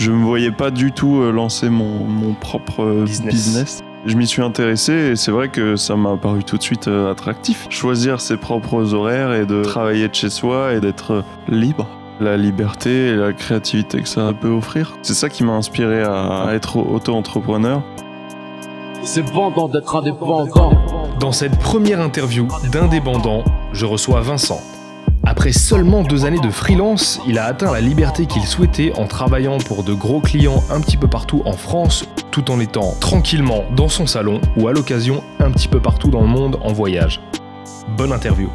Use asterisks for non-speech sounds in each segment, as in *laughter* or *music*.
je me voyais pas du tout euh, lancer mon, mon propre euh, Business. business. Je m'y suis intéressé et c'est vrai que ça m'a paru tout de suite euh, attractif. Choisir ses propres horaires et de travailler de chez soi et d'être libre. La liberté et la créativité que ça peut offrir. C'est ça qui m'a inspiré à, à être auto-entrepreneur. C'est vendant d'être indépendant. Dans cette première interview d'Indépendant, je reçois Vincent. Après seulement deux années de freelance, il a atteint la liberté qu'il souhaitait en travaillant pour de gros clients un petit peu partout en France, tout en étant tranquillement dans son salon ou à l'occasion un petit peu partout dans le monde en voyage. Bonne interview.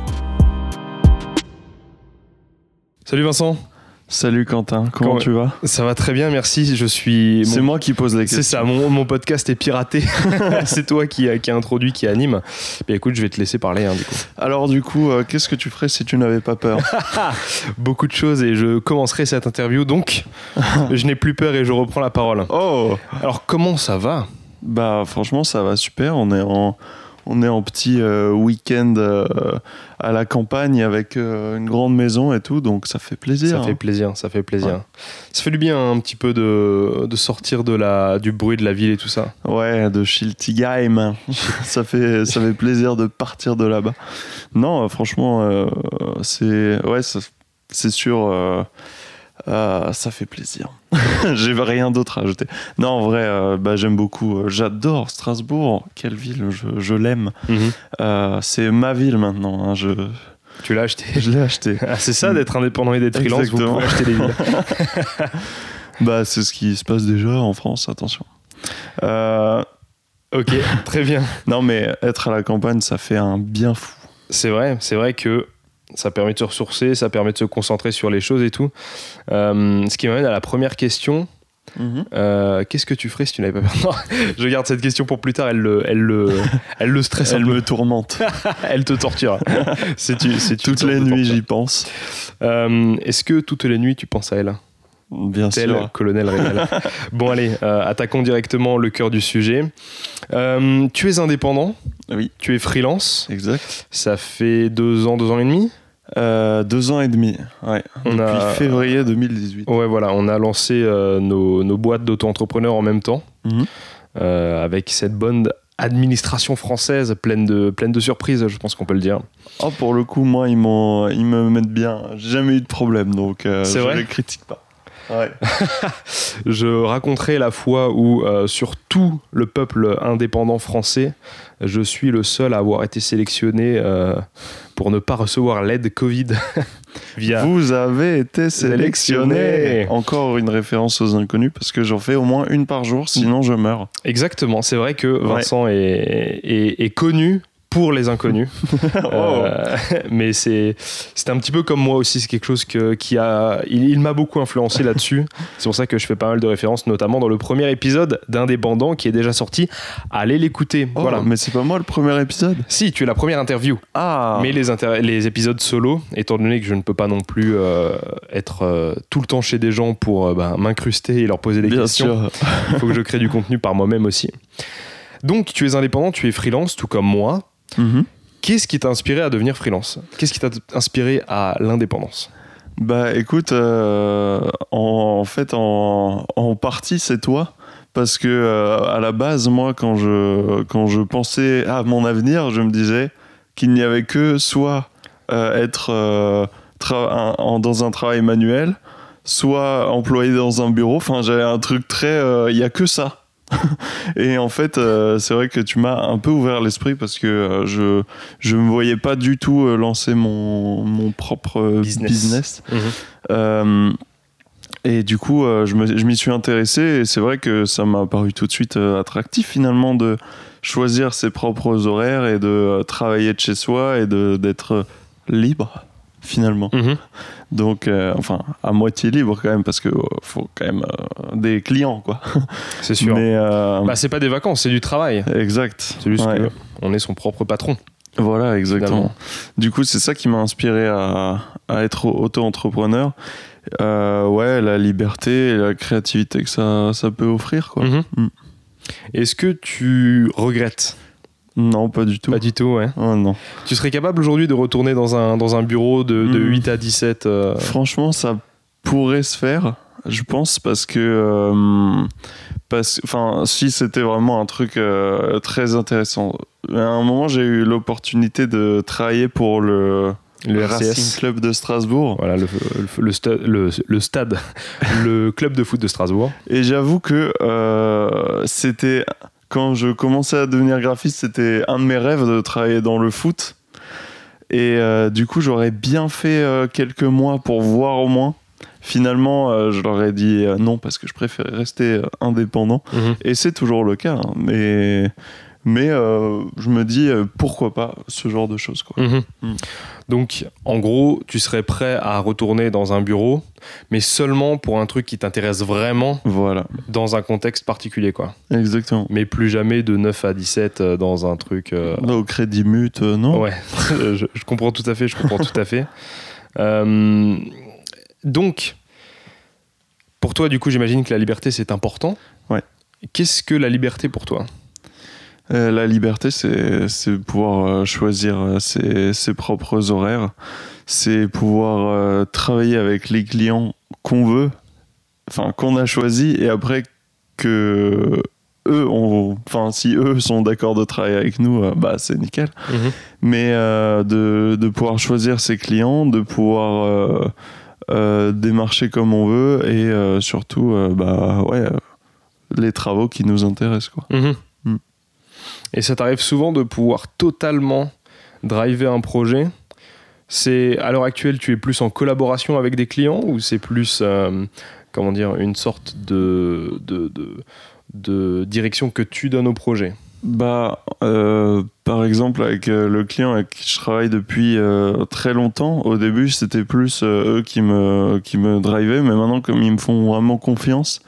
Salut Vincent, Salut Quentin, comment Comment- tu vas? Ça va très bien, merci. Je suis. C'est moi qui pose les C'est questions. ça, mon, mon podcast est piraté. *laughs* c'est toi qui, qui a introduit, qui anime. Mais écoute, je vais te laisser parler hein, du coup. Alors du coup, euh, qu'est-ce que tu ferais si tu n'avais pas peur? *laughs* Beaucoup de choses et je commencerai cette interview donc *laughs* je n'ai plus peur et je reprends la parole. Oh Alors comment ça va? Bah franchement ça va super, on est en, on est en petit euh, week-end euh, à la campagne avec euh, une grande maison et tout, donc ça fait plaisir. Ça hein. fait plaisir, ça fait plaisir. Ouais. Ça fait du bien un petit peu de, de sortir de la, du bruit de la ville et tout ça. Ouais, de Schiltigheim. *laughs* ça, fait, ça fait plaisir de partir de là-bas. Non, franchement, c'est ouais, c'est sûr, euh, euh, ça fait plaisir. *laughs* J'ai rien d'autre à ajouter. Non, en vrai, euh, bah, j'aime beaucoup. euh, J'adore Strasbourg. Quelle ville, je, je l'aime. Euh, c'est ma ville maintenant. hein, je Tu l'as acheté *laughs* je l'ai acheté. Ah, C'est ça d'être indépendant et d'être freelance, vous pouvez acheter des villes. *laughs* Bah, c'est ce qui se passe déjà en France, attention. Ok, très bien. non, mais être à la campagne, ça fait un bien fou. C'est vrai, c'est vrai que ça permet de se ressourcer, ça permet de se concentrer sur les choses et tout. Euh, ce qui m'amène à la première question. Euh, Qu'est-ce que tu ferais si tu n'avais pas peur *laughs* Je garde cette question pour plus tard. Elle le, elle le, *laughs* elle le stresse Elle me tourmente. *laughs* Elle te torture. C'est tu- c'est Toutes les nuits, j'y pense. Euh, Est-ce que toutes les nuits tu penses à elle? Bien Tel sûr. colonel Régal. bon allez, attaquons directement le cœur du sujet. Tu es indépendant. Oui. Tu es freelance. Exact. Ça fait deux ans, deux ans et demi. Euh, deux ans et demi. Ouais. On Depuis a- février 2018. Ouais, voilà, on a lancé euh, nos, nos boîtes d'auto-entrepreneurs en même temps, Mhm. euh, avec cette bonne administration française pleine de, pleine de surprises, je pense qu'on peut le dire. Oh, pour le coup, moi, ils, ils me mettent bien. J'ai jamais eu de problème, donc je vrai? les critique pas. Ouais. *laughs* Je raconterai la fois où, euh, sur tout le peuple indépendant français, je suis le seul à avoir été sélectionné euh, pour ne pas recevoir l'aide Covid *laughs* via. Vous avez été sélectionné. Sélectionné. Encore une référence aux inconnus parce que j'en fais au moins une par jour, sinon je meurs. Exactement, c'est vrai que Vincent est, est- est connu pour les inconnus. *laughs* Euh, mais c'est un petit peu comme moi aussi, c'est quelque chose que, qui a. Il, il m'a beaucoup influencé là-dessus. *laughs* C'est pour ça que je fais pas mal de références, notamment dans le premier épisode d'Indépendant qui est déjà sorti. Allez l'écouter. Oh, voilà. Mais c'est pas moi le premier épisode. Si, tu es la première interview. Ah. Mais les, inter- les épisodes solo, étant donné que je ne peux pas non plus euh, être euh, tout le temps chez des gens pour euh, bah, m'incruster et leur poser des Bien questions, il *laughs* faut que je crée du contenu par moi-même aussi. Donc, tu es indépendant, tu es freelance, tout comme moi. Mhm. Qu'est-ce qui t'a inspiré à devenir freelance? Qu'est-ce qui t'a inspiré à l'indépendance? Bah écoute, euh, en, en fait, en, en partie, c'est toi. Parce que euh, à la base, moi, quand je, quand je pensais à mon avenir, je me disais qu'il n'y avait que soit euh, être euh, tra- un- en- dans un travail manuel, soit employé dans un bureau. Enfin, j'avais un truc très. euh, Il n'y a que ça. *laughs* Et en fait, euh, c'est vrai que tu m'as un peu ouvert l'esprit parce que euh, je je me voyais pas du tout euh, lancer mon, mon propre Business. business. Euh, et du coup, je m'y suis intéressé et c'est vrai que ça m'a paru tout de suite attractif finalement de choisir ses propres horaires et de travailler de chez soi et d'être libre finalement. Mhm. Donc, euh, enfin, à moitié libre quand même parce que euh, faut quand même euh, des clients quoi. *laughs* C'est sûr. Mais Bah, c'est pas des vacances, c'est du travail. exact. C'est juste Ouais. que on est son propre patron. Voilà, exactement. Finalement. Du coup, c'est ça qui m'a inspiré à, à être auto-entrepreneur. Euh, ouais, la liberté et la créativité que ça, ça peut offrir, quoi. Mhm. Mm. Est-ce que tu regrettes Non, pas du tout. Pas du tout, ouais. Oh, non. Tu serais capable aujourd'hui de retourner dans un, dans un bureau de, de Mhm. 8 à 17 euh, Franchement, ça pourrait se faire. je pense, parce que. euh, parce, enfin, si c'était vraiment un truc euh, très intéressant. À un moment, j'ai eu l'opportunité de travailler pour le, Le Racing. Club de Strasbourg. Voilà, le, le- le sta- le- le stade, *laughs* le club de foot de Strasbourg. Et j'avoue que euh, c'était. Quand je commençais à devenir graphiste, c'était un de mes rêves de travailler dans le foot. Et euh, du coup, j'aurais bien fait euh, quelques mois pour voir au moins. Finalement, euh, je leur ai dit non parce que je préférais rester indépendant. Et c'est toujours le cas. hein. Mais, mais je me dis pourquoi pas ce genre de choses. Quoi. Mhm. Mm. Donc, en gros, tu serais prêt à retourner dans un bureau, mais seulement pour un truc qui t'intéresse vraiment Voilà, dans un contexte particulier, quoi. exactement. Mais plus jamais de 9 à 17 euh, dans un truc. euh, Au crédit mute, euh, non? Ouais, *laughs* je, je comprends tout à fait, je comprends tout à fait. *laughs* Euh, donc, pour toi, du coup, j'imagine que la liberté, c'est important. Ouais. Qu'est-ce que la liberté pour toi? Euh, la liberté, c'est pouvoir euh, choisir euh, ses, ses propres horaires. C'est pouvoir euh, travailler avec les clients qu'on veut, enfin qu'on a choisi, et après que eux, on, enfin si eux sont d'accord de travailler avec nous, euh, bah c'est nickel. Mais euh, de, de pouvoir choisir ses clients, de pouvoir démarcher comme on veut, et surtout, bah ouais, les travaux qui nous intéressent quoi. Mm. Et ça t'arrive souvent de pouvoir totalement driver un projet. C'est à l'heure actuelle, tu es plus en collaboration avec des clients ou c'est plus, euh, comment dire, une sorte de, de, de, direction que tu donnes au projet? Bah, euh, par exemple, avec euh, le client avec qui je travaille depuis très longtemps, au début, c'était plus eux qui me, qui me drivaient, mais maintenant, comme ils me font vraiment confiance,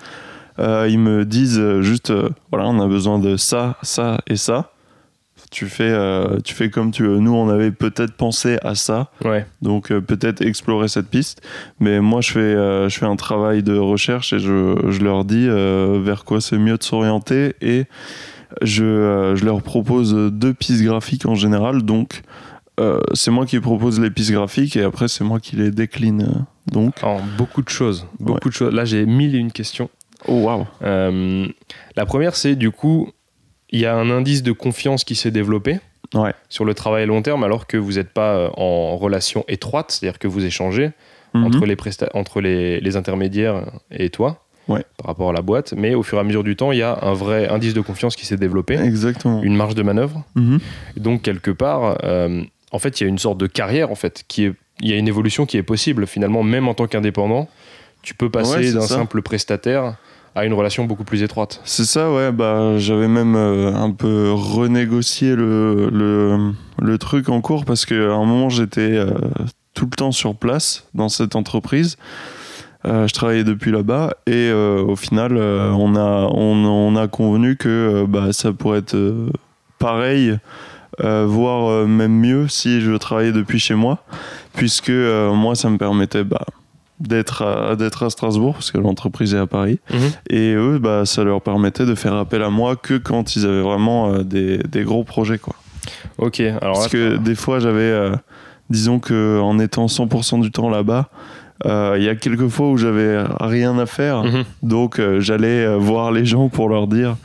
ils me disent euh, juste, euh, voilà, on a besoin de ça, ça et ça. Tu fais, euh, tu fais comme tu veux. Nous, on avait peut-être pensé à ça, Ouais. donc euh, peut-être explorer cette piste. Mais moi, je fais, euh, je fais un travail de recherche et je, je leur dis euh, vers quoi c'est mieux de s'orienter et je, euh, je leur propose deux pistes graphiques en général. Donc, euh, c'est moi qui propose les pistes graphiques et après, c'est moi qui les décline. Donc, Alors, beaucoup de choses. Beaucoup de choses. Là, j'ai mille et une questions. Oh waouh! Euh, la première, c'est du coup, il y a un indice de confiance qui s'est développé Ouais. sur le travail à long terme alors que vous n'êtes pas euh, en relation étroite, c'est-à-dire que vous échangez Mhm. entre, les, entre les, les intermédiaires et toi Ouais. par rapport à la boîte. Mais au fur et à mesure du temps, il y a un vrai indice de confiance qui s'est développé, Exactement. une marge de manœuvre. Mhm. Donc, quelque part, euh, en fait, il y a une sorte de carrière, en fait, qui est, il y a une évolution qui est possible, finalement, même en tant qu'indépendant. Tu peux passer d'un simple prestataire à une relation beaucoup plus étroite. C'est ça, ouais. Bah, j'avais même euh, un peu renégocié le, le, truc en cours parce qu'à un moment, j'étais euh, tout le temps sur place dans cette entreprise. Euh, je travaillais depuis là-bas et au final, on, a, on, a convenu que bah, ça pourrait être pareil, voire même mieux si je travaillais depuis chez moi, puisque moi, ça me permettait bah, d'être à, d'être à Strasbourg, parce que l'entreprise est à Paris. Et eux, bah, ça leur permettait de faire appel à moi que quand ils avaient vraiment euh, des, des gros projets. Quoi. Ok, alors Parce là, que des fois, j'avais, euh, disons que en étant 100% du temps là-bas, euh, il y a quelques fois où j'avais rien à faire. Mhm. Donc j'allais voir les gens pour leur dire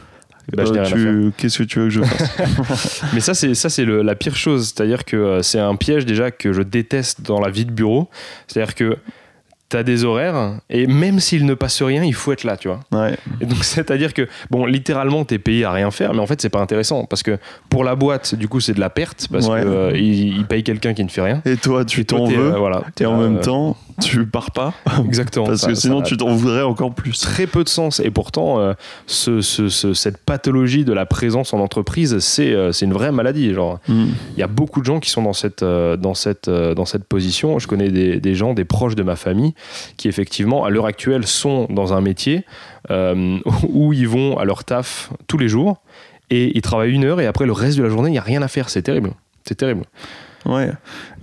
Bah, euh, à tu- *laughs* qu'est-ce que tu veux que je fasse? *laughs* Mais ça, c'est ça, c'est la pire chose. C'est-à-dire que euh, c'est un piège déjà que je déteste dans la vie de bureau. C'est-à-dire que tu as des horaires et même s'il ne passe rien, il faut être là, tu vois. Ouais, Et donc, *laughs* c'est-à-dire que, bon, littéralement, tu es payé à rien faire, mais en fait, c'est pas intéressant parce que pour la boîte, du coup, c'est de la perte parce Ouais. que euh, il, il paye quelqu'un qui ne fait rien. Et toi, tu t'en t'es, veux. euh, voilà, t'es et en même euh, temps, *laughs* tu pars pas. *laughs* exactement. Parce ça- que ça sinon, tu t'en voudrais encore plus. très peu de sens. Et pourtant, euh, ce- ce- ce- cette pathologie de la présence en entreprise, c'est euh, une vraie maladie. Genre, Mm. il y a beaucoup de gens qui sont dans cette, euh, dans cette, euh, dans cette position. Je connais des, des gens, des proches de ma famille, qui effectivement, à l'heure actuelle, sont dans un métier euh, *laughs* où ils vont à leur taf tous les jours et ils travaillent une heure et après le reste de la journée, il n'y a rien à faire. C'est terrible. C'est terrible. Ouais.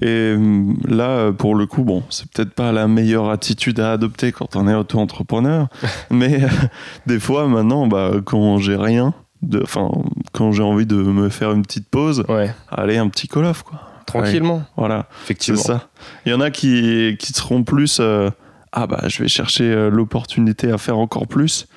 Et hum, là, euh, pour le coup, bon, c'est peut-être pas la meilleure attitude à adopter quand on est auto-entrepreneur, *laughs* mais euh, des fois, maintenant, bah, quand j'ai rien, enfin, quand j'ai envie de me faire une petite pause, Ouais. allez, un petit call-off, quoi. Tranquillement. Voilà, c'est Effectivement. ça. Il y en a qui, qui seront plus. euh, ah bah je vais chercher euh, l'opportunité à faire encore plus.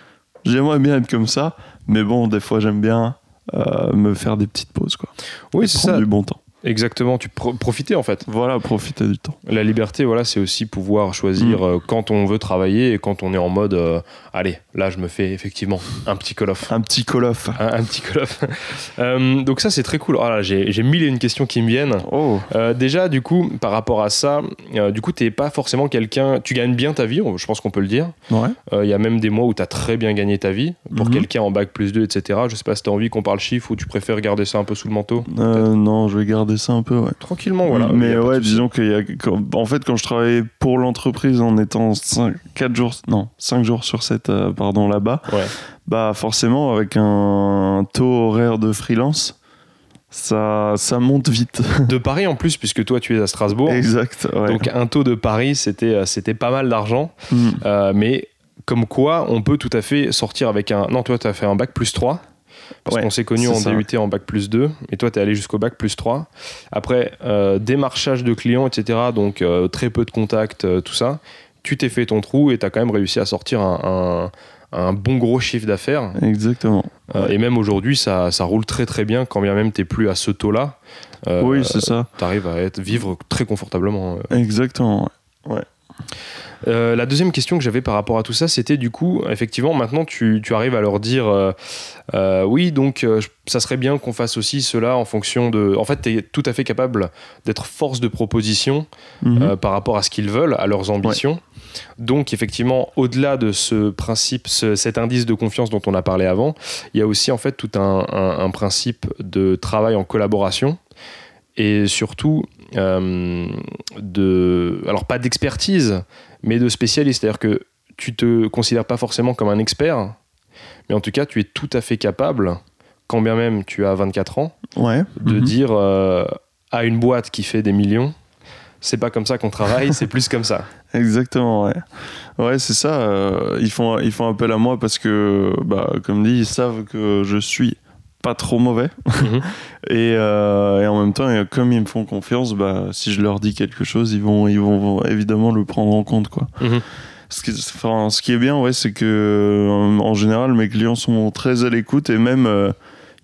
J'aimerais bien être comme ça, mais bon, des fois j'aime bien euh, me faire des petites pauses quoi. Oui, c'est ça. du bon temps. Exactement, tu pro- profiter en fait. Voilà, profiter du temps. La liberté, voilà, c'est aussi pouvoir choisir Mm. euh, quand on veut travailler et quand on est en mode, euh, allez, là je me fais effectivement un petit call off. Un petit call off. Un, un petit call off. *laughs* Euh, donc ça c'est très cool. Oh j'ai mille et une questions qui me viennent. Oh, Euh, déjà, du coup, par rapport à ça, euh, du coup, t'es pas forcément quelqu'un. Tu gagnes bien ta vie, je pense qu'on peut le dire. ouais. Il y a même des mois où tu as très bien gagné ta vie. Pour Mhm. quelqu'un en bac plus 2, etc. Je sais pas si tu as envie qu'on parle chiffres ou tu préfères garder ça un peu sous le manteau. Euh, non, je vais garder ça un peu, ouais. Tranquillement, voilà. Mais ouais, disons qu'il y a. En fait, quand je travaillais pour l'entreprise en étant 5, 4 jours. Non, 5 jours sur 7, euh, pardon, là-bas, Ouais. bah forcément, avec un taux horaire de freelance, ça, ça monte vite. *laughs* De Paris en plus, puisque toi tu es à Strasbourg. exact, ouais. Donc un taux de Paris, c'était euh, c'était pas mal d'argent. Hmm. Euh, mais comme quoi, on peut tout à fait sortir avec un. Non, toi, tu as fait un bac plus 3. Parce Ouais, qu'on s'est connus c'est en ça. DUT en bac plus 2. Et toi, tu es allé jusqu'au bac plus 3. Après, euh, démarchage de clients, etc. Donc euh, très peu de contacts, euh, tout ça. Tu t'es fait ton trou et tu as quand même réussi à sortir un, un- un bon gros chiffre d'affaires. Exactement. Euh, et même aujourd'hui, ça, ça roule très très bien quand bien même tu plus à ce taux-là. Euh, oui, c'est ça. tu arrives à être, vivre très confortablement. euh, Exactement. ouais. Euh, la deuxième question que j'avais par rapport à tout ça, c'était du coup, effectivement, maintenant tu, tu arrives à leur dire euh, euh, oui, donc ça serait bien qu'on fasse aussi cela en fonction de. En fait, tu es tout à fait capable d'être force de proposition Mhm. par rapport à ce qu'ils veulent, à leurs ambitions. Donc, effectivement, au-delà de ce principe, ce- cet indice de confiance dont on a parlé avant, il y a aussi en fait tout un, un- un principe de travail en collaboration et surtout de. Alors, pas d'expertise, mais de spécialiste. C'est-à-dire que tu te considères pas forcément comme un expert, mais en tout cas, tu es tout à fait capable, quand bien même tu as 24 ans, Ouais. de Mhm. dire euh, à une boîte qui fait des millions, c'est pas comme ça qu'on travaille, c'est plus comme ça. *laughs* Exactement, ouais. Ouais, c'est ça. euh, ils, font, ils font appel à moi parce que, bah, comme dit, ils savent que je suis pas trop mauvais. Mhm. *laughs* et, euh, et en même temps, et comme ils me font confiance, bah, si je leur dis quelque chose, ils vont, ils vont évidemment le prendre en compte. Quoi. Mhm. Ce, qui, enfin, ce qui est bien, ouais, c'est que euh, en général, mes clients sont très à l'écoute et même euh,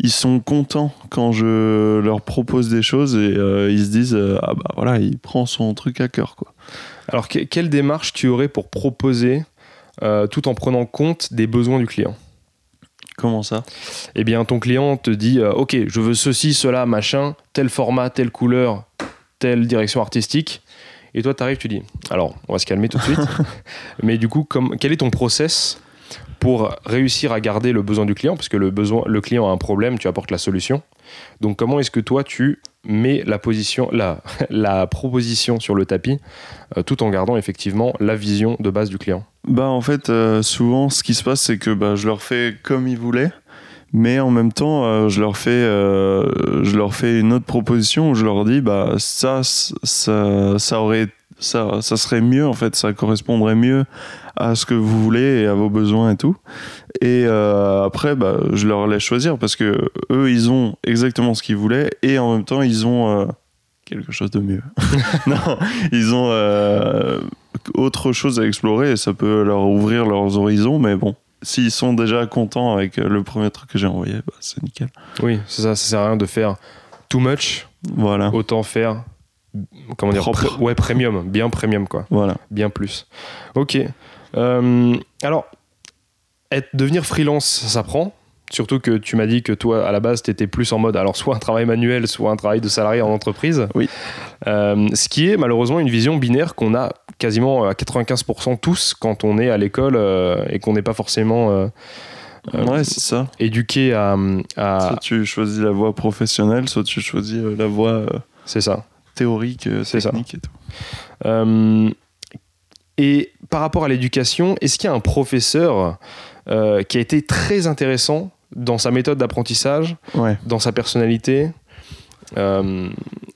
ils sont contents quand je leur propose des choses et euh, ils se disent euh, ah bah voilà, il prend son truc à cœur quoi. Alors, que- quelle démarche tu aurais pour proposer euh, tout en prenant compte des besoins du client? Comment ça? Eh bien, ton client te dit euh, Ok, je veux ceci, cela, machin, tel format, telle couleur, telle direction artistique. Et toi, tu arrives, tu dis Alors, on va se calmer tout de suite. *laughs* Mais du coup, comme, quel est ton process pour réussir à garder le besoin du client? Parce que le, besoin, le client a un problème, tu apportes la solution. Donc, comment est-ce que toi, tu mets la, position, la, *laughs* la proposition sur le tapis euh, tout en gardant effectivement la vision de base du client. Bah en fait, euh, souvent ce qui se passe, c'est que bah, je leur fais comme ils voulaient, mais en même temps, euh, je leur fais, je leur fais une autre proposition où je leur dis bah ça, ça, ça aurait, ça, ça serait mieux en fait, ça correspondrait mieux à ce que vous voulez et à vos besoins et tout. Et euh, après, bah, je leur laisse choisir parce que eux, ils ont exactement ce qu'ils voulaient et en même temps, ils ont euh, quelque chose de mieux. *laughs* *laughs* non, ils ont euh, autre chose à explorer et ça peut leur ouvrir leurs horizons, mais bon. S'ils sont déjà contents avec le premier truc que j'ai envoyé, bah, c'est nickel. Oui, c'est ça, ça sert à rien de faire too much, Voilà, autant faire comment dire pr- ouais premium bien premium quoi. Voilà. bien plus. Ok. Euh, alors être, devenir freelance ça s'apprend surtout que tu m'as dit que toi à la base tu étais plus en mode alors soit un travail manuel soit un travail de salarié en entreprise. Oui. Euh, ce qui est malheureusement une vision binaire qu'on a quasiment à 95% tous quand on est à l'école euh, et qu'on n'est pas forcément euh, ouais, c'est ça. éduqué à, à- Soit tu choisis la voie professionnelle, soit tu choisis la voie c'est ça théorique, euh, technique et tout. Euh, et par rapport à l'éducation, est-ce qu'il y a un professeur euh, qui a été très intéressant dans sa méthode d'apprentissage, Ouais. dans sa personnalité, euh,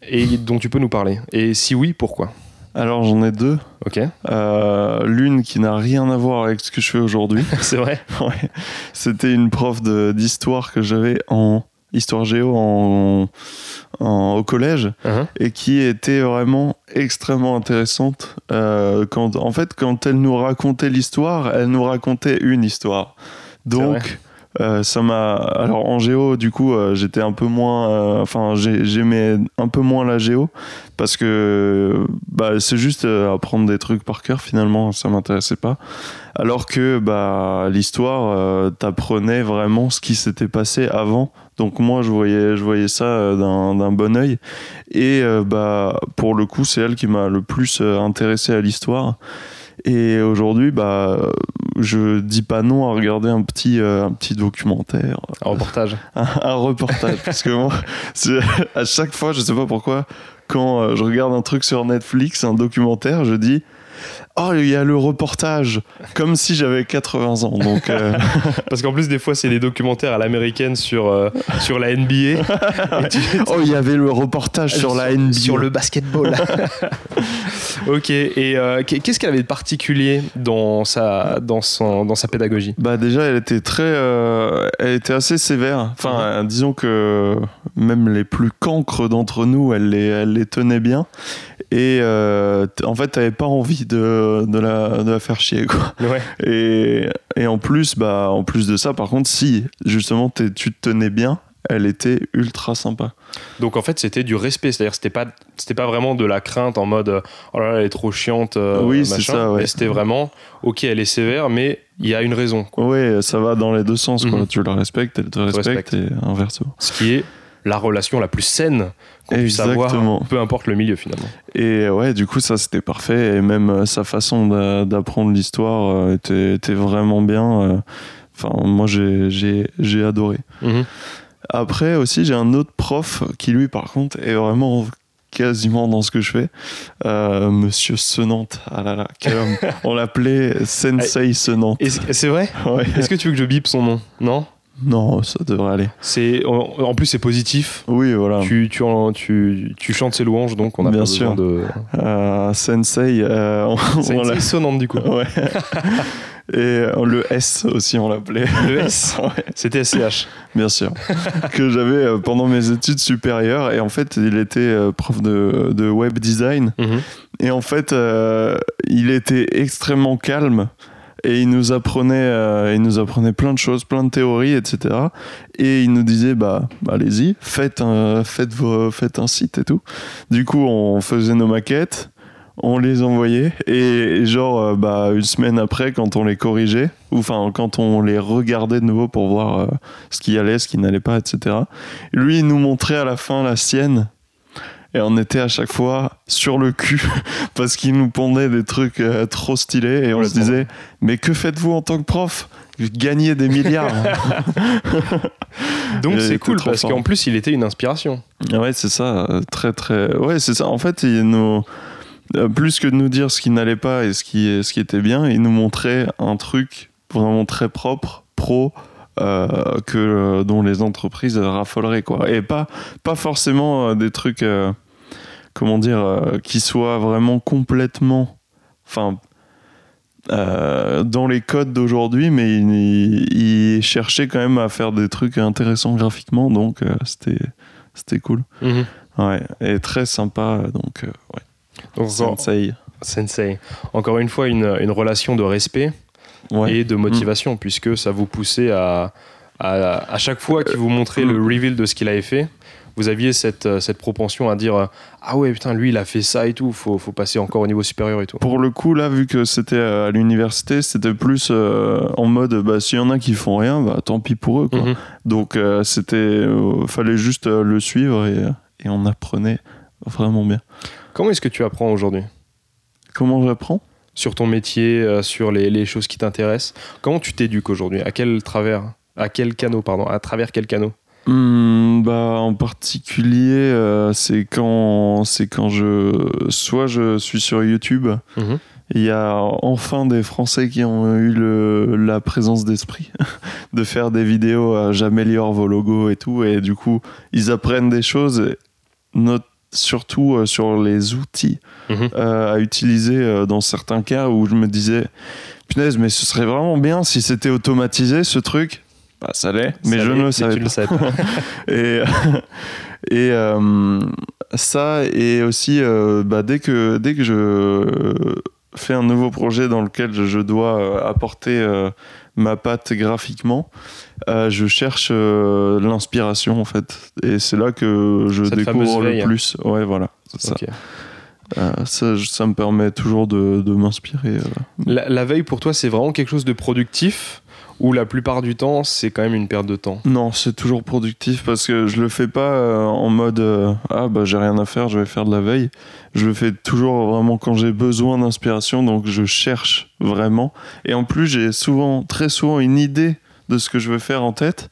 et dont tu peux nous parler? Et si oui, pourquoi? Alors j'en ai deux. Ok, Euh, L'une qui n'a rien à voir avec ce que je fais aujourd'hui. *laughs* c'est vrai? Ouais. C'était une prof d'histoire que j'avais en histoire géo en, en- au collège Uh-huh. et qui était vraiment extrêmement intéressante. Euh, quand, en fait, quand elle nous racontait l'histoire, elle nous racontait une histoire. Donc, euh, ça m'a. Alors, en géo, du coup, euh, j'étais un peu moins. euh, Enfin, j'ai- j'aimais un peu moins la géo parce que bah, c'est juste apprendre des trucs par cœur, finalement, ça m'intéressait pas. Alors que bah, l'histoire, t'apprenait vraiment ce qui s'était passé avant. Donc moi, je voyais, je voyais ça euh, d'un bon œil. Et euh, bah, pour le coup, c'est elle qui m'a le plus euh, intéressé à l'histoire. Et aujourd'hui, bah, je dis pas non à regarder un petit, euh, un petit documentaire, Un reportage. *laughs* un, un reportage. parce que moi, *laughs* à chaque fois, je sais pas pourquoi, quand je regarde un truc sur Netflix, un documentaire, je dis Oh, il y a le reportage, comme si j'avais 80 ans. Donc, euh, *laughs* Parce qu'en plus, des fois, c'est des documentaires à l'américaine sur, euh, sur la NBA. *laughs* Et tu- oh, il y avait le reportage sur la NBA. Sur le basketball. *laughs* ok, et euh, qu'est-ce qu'elle avait de particulier dans sa, dans son, dans sa pédagogie? Bah déjà, elle était très, euh, elle était assez sévère. Enfin, euh, disons que même les plus cancres d'entre nous, elle les, elle les tenait bien. Et euh, en fait, t'avais pas envie de, de, la, de la faire chier, quoi. Ouais. Et, et en plus, bah, en plus de ça, par contre, si justement tu te tenais bien, elle était ultra sympa. Donc en fait, c'était du respect, c'est-à-dire c'était pas c'était pas vraiment de la crainte en mode oh là là, elle est trop chiante euh, Oui, c'est ça, ouais. C'était vraiment OK, elle est sévère mais il y a une raison quoi. Ouais, ça va dans les deux sens, quoi. Mhm. Tu la respectes, elle te respecte, et inverso. Ce qui est la relation la plus saine qu'on puisse avoir, peu importe le milieu finalement. Et ouais, du coup, ça c'était parfait. Et même euh, sa façon d'a- d'apprendre l'histoire euh, était, était vraiment bien. euh. Enfin, moi j'ai- adoré. Mhm. Après aussi, j'ai un autre prof qui lui, par contre, est vraiment quasiment dans ce que je fais. Euh, Monsieur Senante. Ah là là, quel homme. *laughs* On l'appelait Sensei Senante. Et c'est vrai? Ouais. Est-ce que tu veux que je bip son nom? Non? Non, ça devrait aller. C'est en, en plus c'est positif. Oui, voilà. Tu, tu, en- tu, tu chantes ses louanges donc on a Bien pas sûr. besoin de Euh, sensei, euh, on, l'a- sonnante du coup. *laughs* Ouais. Et euh, le S aussi, on l'appelait. Le S *laughs* Ouais. C'était SCH. bien sûr, *laughs* que j'avais euh, pendant mes études supérieures. Et en fait, il était prof de, de web design. Mhm. Et en fait, il était extrêmement calme. Et il nous apprenait, euh, il nous apprenait plein de choses, plein de théories, etc. Et il nous disait, bah, bah, allez-y, faites un, faites, un site et tout. Du coup, on faisait nos maquettes, on les envoyait, et genre, euh, bah, une semaine après, quand on les corrigeait, ou enfin, quand on les regardait de nouveau pour voir euh, ce qui allait, ce qui n'allait pas, etc. Lui, il nous montrait à la fin la sienne. Et on était à chaque fois sur le cul *laughs* parce qu'il nous pondait des trucs euh, trop stylés et on se disait mais que faites-vous en tant que prof? Gagner des milliards. *laughs* Donc c'est cool parce qu'en plus il était une inspiration. Ouais, c'est ça, euh, très très. Ouais, c'est ça. En fait, il nous euh, plus que de nous dire ce qui n'allait pas et ce qui ce qui était bien, il nous montrait un truc vraiment très propre, pro. Euh, que euh, dont les entreprises raffoleraient quoi et pas pas forcément euh, des trucs comment dire qui soient vraiment complètement enfin euh, dans les codes d'aujourd'hui mais il, il- il cherchait quand même à faire des trucs intéressants graphiquement donc euh, c'était c'était cool Mhm. Ouais, et très sympa, donc euh, ouais. Donc, en- Sensei. Sensei. Encore une fois, une, une relation de respect Ouais. et de motivation, puisque ça vous poussait à, à, à chaque fois qu'il vous montrait le reveal de ce qu'il avait fait, vous aviez cette, euh, cette propension à dire euh, Ah ouais, putain, lui, il a fait ça et tout, faut, faut passer encore au niveau supérieur et tout. Pour le coup, là, vu que c'était à l'université, c'était plus euh, en mode, bah, s'il y en a qui font rien, bah, tant pis pour eux, quoi. Mhm. Donc, euh, c'était, euh, fallait juste le suivre et, et on apprenait vraiment bien. Comment est-ce que tu apprends aujourd'hui? Comment j'apprends? Sur ton métier, euh, sur les, les choses qui t'intéressent Comment tu t'éduques aujourd'hui? À quel travers À quel canot, pardon À travers quel canot? Hmm, bah, en particulier, euh, c'est quand, c'est quand je, soit je suis sur YouTube, Mhm. Il y a enfin des Français qui ont eu le, la présence d'esprit *laughs* de faire des vidéos j'améliore vos logos et tout. Et du coup, ils apprennent des choses, et not- surtout euh, sur les outils Mhm. euh, à utiliser euh, dans certains cas où je me disais, punaise, mais ce serait vraiment bien si c'était automatisé ce truc. Bah, ça l'est, mais Ça je ne le savais pas. le savais *laughs* pas. *laughs* Et, et ça, et aussi, bah, dès, que, dès que je fais un nouveau projet dans lequel je, dois apporter ma patte graphiquement, euh, je cherche euh, l'inspiration en fait. Et c'est là que je Cette découvre le veille. plus. Ouais, voilà. c'est ça. Euh, ça, me permet toujours de, de m'inspirer. La, la veille pour toi, c'est vraiment quelque chose de productif ou la plupart du temps, c'est quand même une perte de temps? Non, c'est toujours productif parce que je le fais pas en mode euh, ah bah j'ai rien à faire, je vais faire de la veille. Je le fais toujours vraiment quand j'ai besoin d'inspiration, donc je cherche vraiment. Et en plus, j'ai souvent, très souvent, une idée de ce que je veux faire en tête.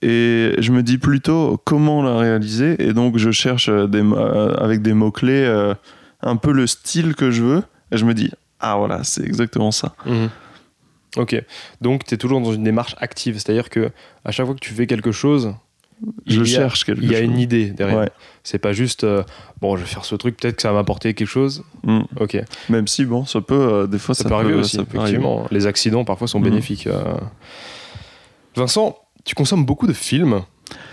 Et je me dis plutôt comment la réaliser. Et donc je cherche euh, des, euh, avec des mots-clés euh, un peu le style que je veux. Et je me dis ah voilà, c'est exactement ça. Mhm. Ok, donc tu es toujours dans une démarche active, c'est-à-dire que à chaque fois que tu fais quelque chose, Je il y a- cherche quelque il y a chose. une idée derrière. Ouais. C'est pas juste euh, bon, je vais faire ce truc, peut-être que ça va m'apporter quelque chose. Mm. Ok, Même si bon, ça peut euh, des fois ça, ça, peut arriver aussi. arriver. effectivement, les accidents parfois sont Mhm. bénéfiques. euh. Vincent, tu consommes beaucoup de films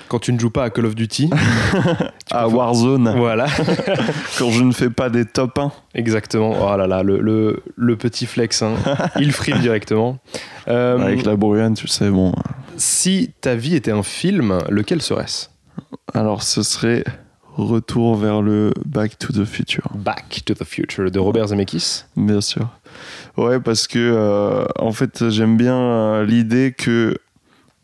quand tu ne joues pas à Call of Duty. *laughs* À Warzone, voilà, *laughs* quand je ne fais pas des top 1. exactement. Oh là là, le, le, le petit flex, hein. *laughs* il frime directement. Euh, Avec la brouillane, tu sais, bon. Si ta vie était un film, lequel serait-ce? Alors, ce serait Retour vers le Back to the Future, Back to the Future de Robert Zemeckis. bien sûr. Ouais, parce que, euh, en fait, j'aime bien euh, l'idée que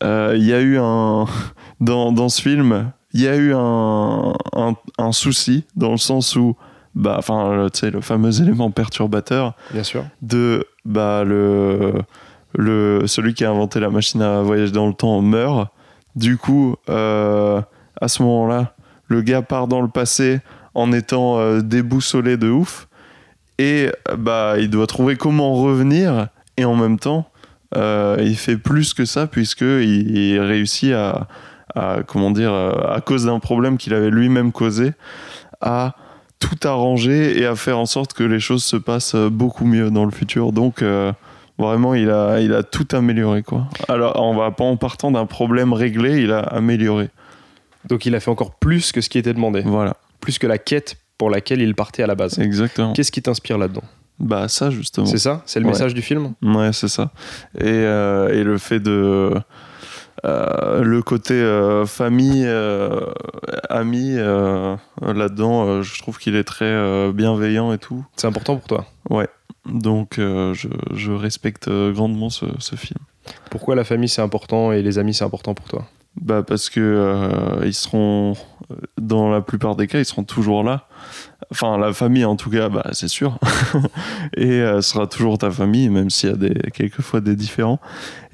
il y a eu un. *laughs* Dans, dans ce film, il y a eu un, un, un souci, dans le sens où. Bah, enfin, tu sais, le fameux *laughs* élément perturbateur. Bien sûr. de bah, le, le, celui qui a inventé la machine à voyager dans le temps meurt. Du coup, euh, à ce moment-là, le gars part dans le passé en étant euh, déboussolé de ouf. Et bah, il doit trouver comment revenir. Et en même temps, euh, il fait plus que ça, puisqu'il il réussit à, à, comment dire, euh, à cause d'un problème qu'il avait lui-même causé, à tout arranger et à faire en sorte que les choses se passent euh, beaucoup mieux dans le futur. Donc euh, vraiment, il a, il a tout amélioré quoi. Alors, on va pas en partant d'un problème réglé, il a amélioré. Donc il a fait encore plus que ce qui était demandé, Voilà, plus que la quête pour laquelle il partait à la base. exactement. Qu'est-ce qui t'inspire là-dedans? Bah ça justement. C'est ça C'est le Ouais. message du film Ouais, c'est ça. Et, euh, et le fait de. euh, le côté euh, famille, euh, là-dedans, je trouve qu'il est très bienveillant et tout. C'est important pour toi Ouais. Donc je, je respecte grandement ce, ce film. Pourquoi la famille c'est important et les amis c'est important pour toi? Bah parce que ils seront, dans la plupart des cas, ils seront toujours là. Enfin, la famille en tout cas, bah c'est sûr. *laughs* et euh, sera toujours ta famille, même s'il y a des, quelquefois des différents.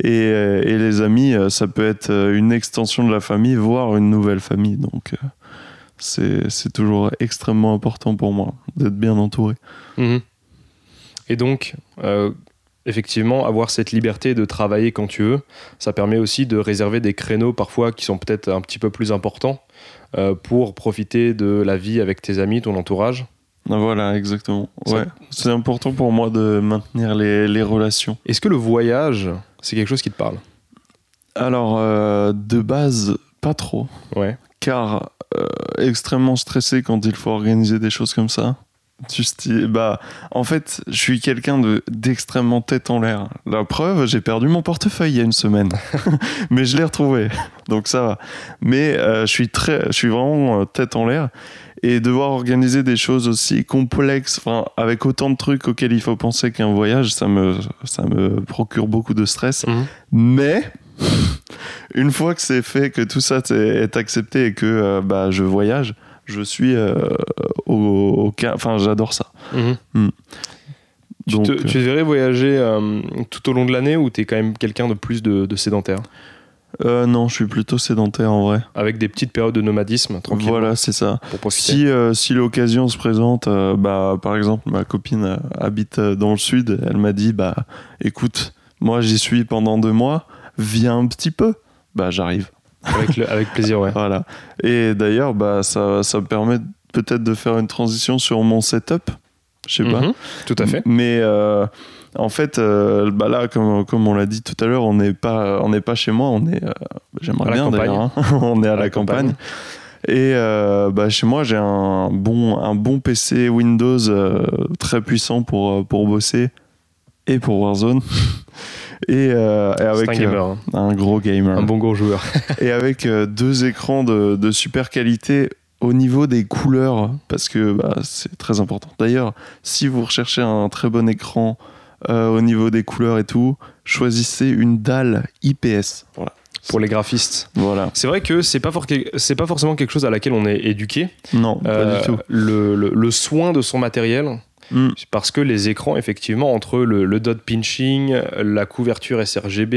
Et, euh, et les amis, euh, ça peut être euh, une extension de la famille, voire une nouvelle famille. Donc c'est toujours extrêmement important pour moi d'être bien entouré. Mhm. Et donc, effectivement, avoir cette liberté de travailler quand tu veux, ça permet aussi de réserver des créneaux parfois qui sont peut-être un petit peu plus importants euh, pour profiter de la vie avec tes amis, ton entourage. Ah, Voilà, exactement. Ouais, c'est important pour moi de maintenir les, les relations. Est-ce que le voyage, c'est quelque chose qui te parle? Alors, euh, de base, pas trop. Ouais. car euh, extrêmement stressé quand il faut organiser des choses comme ça. Style- bah, en fait, je suis quelqu'un de d'extrêmement tête en l'air. La preuve, j'ai perdu mon portefeuille il y a une semaine, *laughs* mais je l'ai retrouvé, donc ça va. Mais euh, je suis très, je suis vraiment euh, tête en l'air et devoir organiser des choses aussi complexes, enfin, avec autant de trucs auxquels il faut penser qu'un voyage, ça me, ça me procure beaucoup de stress. Mhm. Mais *laughs* une fois que c'est fait, que tout ça est, est accepté et que euh, bah, je voyage, je suis euh, au, Enfin, j'adore ça. Mhm. Tu, Donc, te, euh, tu devrais voyager euh, tout au long de l'année ou tu es quand même quelqu'un de plus de, de sédentaire? Euh, non, je suis plutôt sédentaire en vrai. Avec des petites périodes de nomadisme, tranquille. Voilà, c'est ça. Pour. Si, euh, si l'occasion se présente, euh, bah, par exemple, ma copine habite dans le sud, elle m'a dit bah, écoute, moi j'y suis pendant deux mois, viens un petit peu. Bah, j'arrive. Avec, le- avec plaisir, ouais. Voilà. Et d'ailleurs, bah, ça, ça me permet peut-être de faire une transition sur mon setup. Je sais pas. Mhm, Tout à fait. Mais euh, En fait, euh, bah là, comme, comme on l'a dit tout à l'heure, on n'est pas, on n'est pas chez moi, on est, euh, j'aimerais À la bien d'ailleurs, hein. *laughs* on est à, la, la campagne. campagne. Et bah, chez moi, j'ai un bon, un bon PC Windows très puissant pour, pour bosser et pour Warzone. *laughs* Et, euh, et avec un gamer, hein. euh, un gros gamer. un bon gros joueur. Et avec euh, deux écrans de, de super qualité au niveau des couleurs, parce que bah, c'est très important. D'ailleurs, si vous recherchez un très bon écran euh, au niveau des couleurs et tout, choisissez une dalle IPS. Voilà. pour les graphistes. Voilà. C'est vrai que c'est pas, c'est pas forcément quelque chose à laquelle on est éduqué. Non, pas Euh, du tout. Le, le- le soin de son matériel, Mm. parce que les écrans, effectivement, entre le, le dot pinching, la couverture sRGB,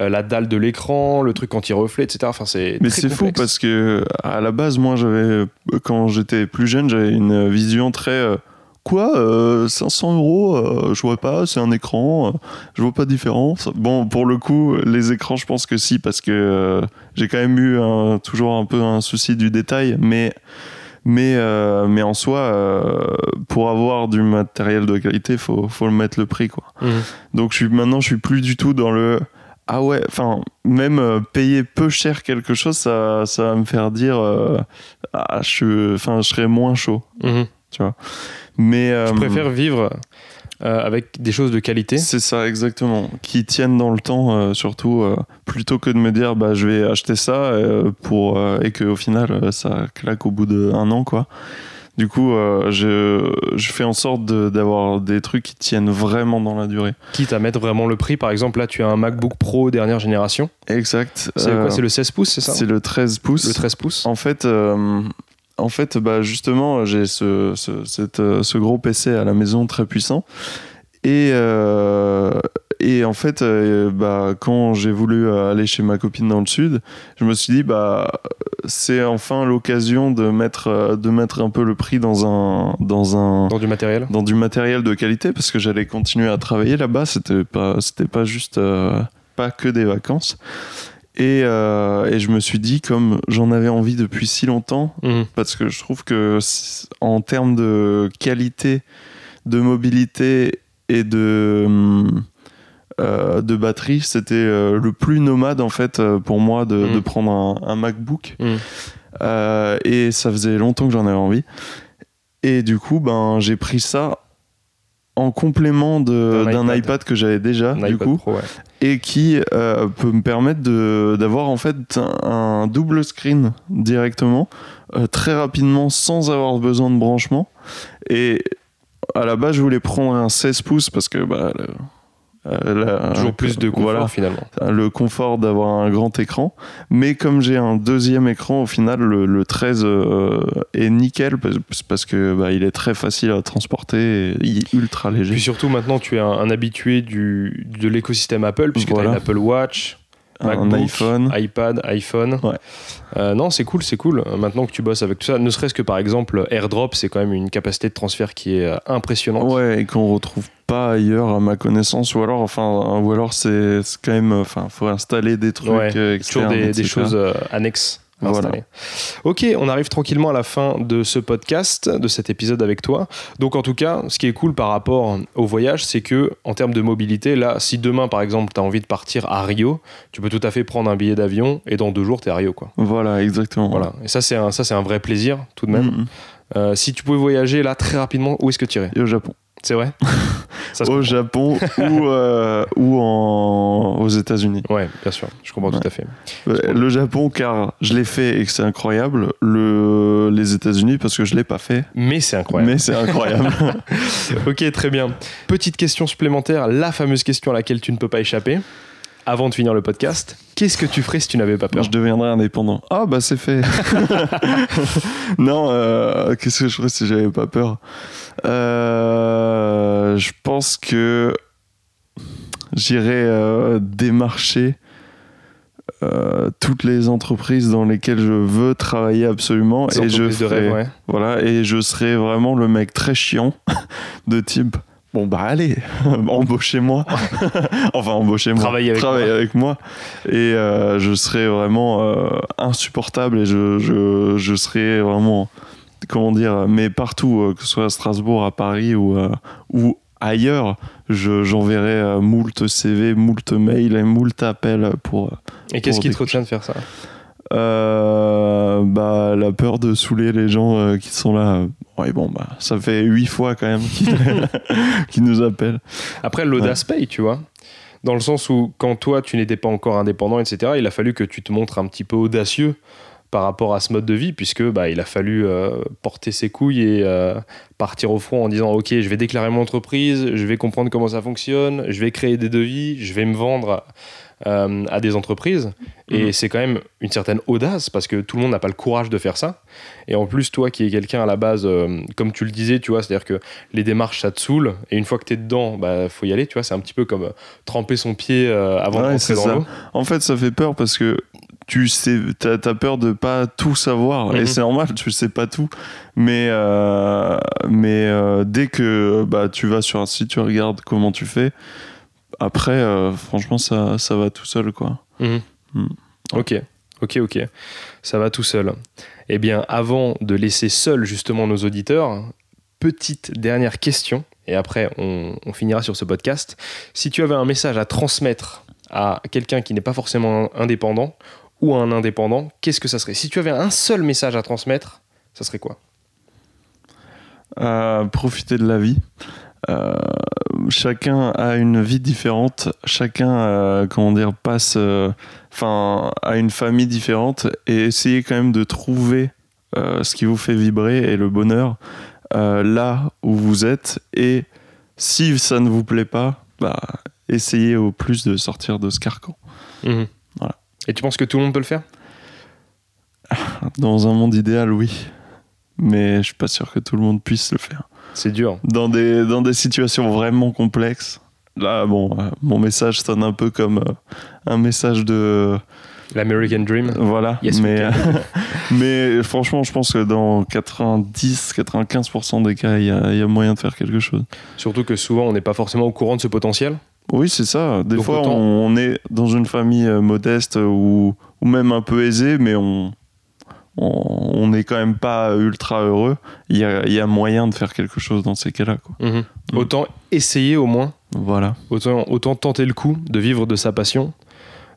euh, la dalle de l'écran, le truc anti-reflet, etc. Enfin, c'est Mais c'est fou parce que à la base, moi, j'avais quand j'étais plus jeune, j'avais une vision très euh, quoi, euh, 500 euros, euh, je vois pas, c'est un écran, euh, je vois pas de différence. Bon, pour le coup, les écrans, je pense que si parce que euh, j'ai quand même eu un- toujours un peu un souci du détail, mais mais euh, mais en soi, euh, pour avoir du matériel de qualité, faut faut le mettre le prix quoi. Mhm. Donc je suis maintenant je suis plus du tout dans le ah ouais, enfin même euh, payer peu cher quelque chose, ça ça va me faire dire ah je enfin je serais moins chaud, Mhm. tu vois. Mais Je préfère vivre euh, avec des choses de qualité. c'est ça exactement, qui tiennent dans le temps euh, surtout euh, plutôt que de me dire bah je vais acheter ça pour et que au final ça claque au bout d'un an quoi. Du coup, je, je fais en sorte de- d'avoir des trucs qui tiennent vraiment dans la durée. Quitte à mettre vraiment le prix. Par exemple, là, tu as un MacBook Pro dernière génération. Exact. C'est le 16 pouces, c'est ça C'est le 13 pouces. Le 13 pouces En fait, en fait bah, justement, j'ai ce, ce, cette, euh, ce gros PC à la maison très puissant. Et, euh, et en fait, euh, bah, quand j'ai voulu aller chez ma copine dans le sud, je me suis dit, bah, c'est enfin l'occasion de mettre, de mettre un peu le prix dans un, dans un, dans du matériel dans du matériel de qualité parce que j'allais continuer à travailler là-bas. C'était pas, c'était pas juste, euh, pas que des vacances. Et, euh, et je me suis dit, comme j'en avais envie depuis si longtemps, Mhm. parce que je trouve que en termes de qualité, de mobilité et de, euh, de batterie, c'était euh, le plus nomade en fait pour moi de, de prendre un, un MacBook. Euh, et ça faisait longtemps que j'en avais envie. Et du coup, ben, j'ai pris ça en complément D'un iPad. iPad. que j'avais déjà, du iPad coup, Pro, ouais. et qui euh, peut me permettre d'avoir en fait un, double screen directement, euh, très rapidement, sans avoir besoin de branchement. Et à la base, je voulais prendre un 16 pouces parce que bah, le, la- Toujours plus de confort, voilà, finalement. le confort d'avoir un grand écran. Mais comme j'ai un deuxième écran, au final, le, le 13 euh, est nickel parce, parce que bah, il est très facile à transporter et il est ultra léger. Puis surtout, maintenant, tu es un, un habitué du, de l'écosystème Apple, puisque Voilà. tu as une Apple Watch, un MacBook, iPhone. iPad, iPhone. Ouais. Euh, non, c'est cool, c'est cool. Maintenant que tu bosses avec tout ça, ne serait-ce que par exemple, AirDrop, c'est quand même une capacité de transfert qui est euh, impressionnante. Ouais, et qu'on retrouve pas ailleurs à ma connaissance, ou alors, enfin, ou alors c'est quand même, enfin, faut installer des trucs Ouais, euh, Toujours des, des etc. choses euh, annexes. Voilà. Ok, on arrive tranquillement à la fin de ce podcast, de cet épisode avec toi. Donc en tout cas, ce qui est cool par rapport au voyage, c'est que en termes de mobilité, là, si demain par exemple tu as envie de partir à Rio, tu peux tout à fait prendre un billet d'avion et dans deux jours tu es à Rio. Quoi. Voilà, exactement. Voilà. Et ça c'est un, ça, un vrai plaisir tout de même. Mhm. Euh, si tu pouvais voyager là très rapidement, où est-ce que tu irais? Et au Japon. C'est vrai *laughs* Ça Au. Japon ou, *laughs* euh, ou en, aux États-Unis. Ouais, bien sûr, je comprends Ouais. tout à fait. Euh, Le Japon, car je l'ai fait et que c'est incroyable. Le, les États-Unis, parce que je l'ai pas fait. Mais c'est incroyable. Mais c'est incroyable. *laughs* Ok, très bien. Petite question supplémentaire, la fameuse question à laquelle tu ne peux pas échapper. Avant de finir le podcast, qu'est-ce que tu ferais si tu n'avais pas peur? Je deviendrai indépendant. Ah, bah c'est fait. non, euh, qu'est-ce que je ferais si j'avais pas peur? Euh, Je pense que j'irais euh, démarcher euh, toutes les entreprises dans lesquelles je veux travailler absolument et je rêve, ouais. Voilà, et je serais vraiment le mec très chiant *laughs* de type. Bon bah allez, *laughs* embauchez-moi. *laughs* enfin embauchez-moi. Travaillez avec avec moi. Et euh, je serais vraiment insupportable et je, je, je serais vraiment, comment dire, mais partout, euh, que ce soit à Strasbourg, à Paris ou, euh, ou ailleurs, je- j'enverrai euh, moult CV, moult mails et moult appels pour. Et qu'est-ce qui te retient de faire ça? Euh, bah, la peur de saouler les gens euh, qui sont là. Ouais, bon, bah, ça fait huit fois quand même qu'ils *laughs* qu'ils nous appellent. Après, l'audace paye, tu vois. Dans le sens où, quand toi, tu n'étais pas encore indépendant, etc., il a fallu que tu te montres un petit peu audacieux par rapport à ce mode de vie, puisque bah, il a fallu euh, porter ses couilles et euh, partir au front en disant Ok, je vais déclarer mon entreprise, je vais comprendre comment ça fonctionne, je vais créer des devis, je vais me vendre euh, à des entreprises. Et Mhm. c'est quand même une certaine audace, parce que tout le monde n'a pas le courage de faire ça. Et en plus, toi qui es quelqu'un à la base, comme tu le disais, tu vois, c'est-à-dire que les démarches, ça te saoule, et une fois que tu es dedans, bah, faut y aller, tu vois, c'est un petit peu comme tremper son pied avant de rentrer dans l'eau. En fait, ça fait peur parce que tu sais, t'as as peur de pas tout savoir Mhm. et c'est normal, tu sais pas tout. Mais euh, mais euh, dès que bah tu vas sur un site, tu regardes comment tu fais. Après, euh, franchement, ça ça va tout seul quoi. Mhm. Mhm. Ok, ok, ok. Ça va tout seul. Eh bien, avant de laisser seuls justement nos auditeurs, petite dernière question, et après on, on finira sur ce podcast. Si tu avais un message à transmettre à quelqu'un qui n'est pas forcément indépendant ou à un indépendant, qu'est-ce que ça serait? Si tu avais un seul message à transmettre, ça serait quoi? Euh, profiter de la vie. Euh, chacun a une vie différente. Chacun, euh, comment dire, passe, euh, enfin, a une famille différente et essayez quand même de trouver ce qui vous fait vibrer et le bonheur là où vous êtes. Et si ça ne vous plaît pas, bah, essayez au plus de sortir de ce carcan. Mhm. Voilà. Et tu penses que tout le monde peut le faire? Dans un monde idéal, oui. Mais je suis pas sûr que tout le monde puisse le faire. C'est dur. dans des, dans des situations vraiment complexes. Là, bon, euh, mon message sonne un peu comme euh, un message de. L'American Dream. Voilà. Yes, mais, *laughs* mais franchement, je pense que dans 90-95% des cas, il y y a moyen de faire quelque chose. Surtout que souvent on n'est pas forcément au courant de ce potentiel. Oui, c'est ça. Des Donc fois, autant- on est dans une famille euh, modeste ou, ou même un peu aisée, mais on on n'est quand même pas ultra heureux. Il y a, il y a moyen de faire quelque chose dans ces cas-là. Mhm. Autant essayer au moins Voilà. Autant, autant tenter le coup de vivre de sa passion,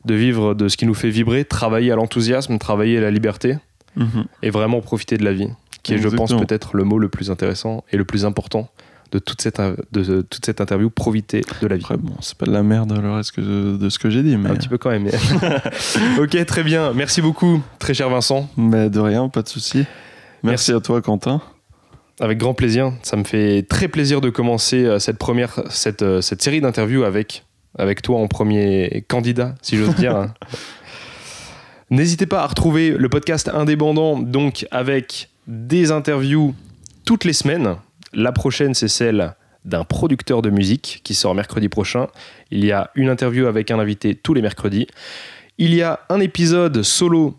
de vivre de ce qui nous fait vibrer, travailler à l'enthousiasme, travailler à la liberté Mhm. et vraiment profiter de la vie, qui est, je pense, peut-être le mot le plus intéressant et le plus important de toute cette, de, de toute cette interview, profiter de la vie. Après, bon, c'est pas de la merde le reste que de, de ce que j'ai dit, mais, Un petit peu quand même. *laughs* ok, très bien. Merci beaucoup, très cher Vincent. mais de rien, pas de souci. Merci. Merci, à toi, Quentin. Avec grand plaisir. Ça me fait très plaisir de commencer euh, cette première, cette, euh, cette série d'interviews avec, avec toi en premier candidat, si j'ose dire. *laughs* N'hésitez pas à retrouver le podcast indépendant, donc avec des interviews toutes les semaines. La prochaine, c'est celle d'un producteur de musique qui sort mercredi prochain. Il y a une interview avec un invité tous les mercredis. Il y a un épisode solo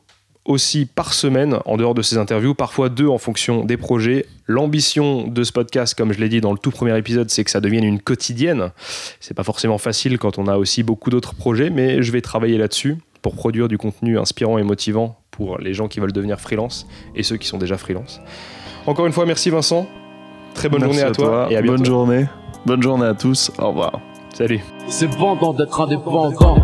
aussi par semaine en dehors de ces interviews, parfois deux en fonction des projets. L'ambition de ce podcast, comme je l'ai dit dans le tout premier épisode, c'est que ça devienne une quotidienne. C'est pas forcément facile quand on a aussi beaucoup d'autres projets, mais je vais travailler là-dessus pour produire du contenu inspirant et motivant pour les gens qui veulent devenir freelance et ceux qui sont déjà freelance. Encore une fois, merci Vincent. Très bonne Merci journée à, toi, et à bientôt. Bonne journée. Bonne journée à tous. Au revoir. Salut. C'est vendant d'être indépendant.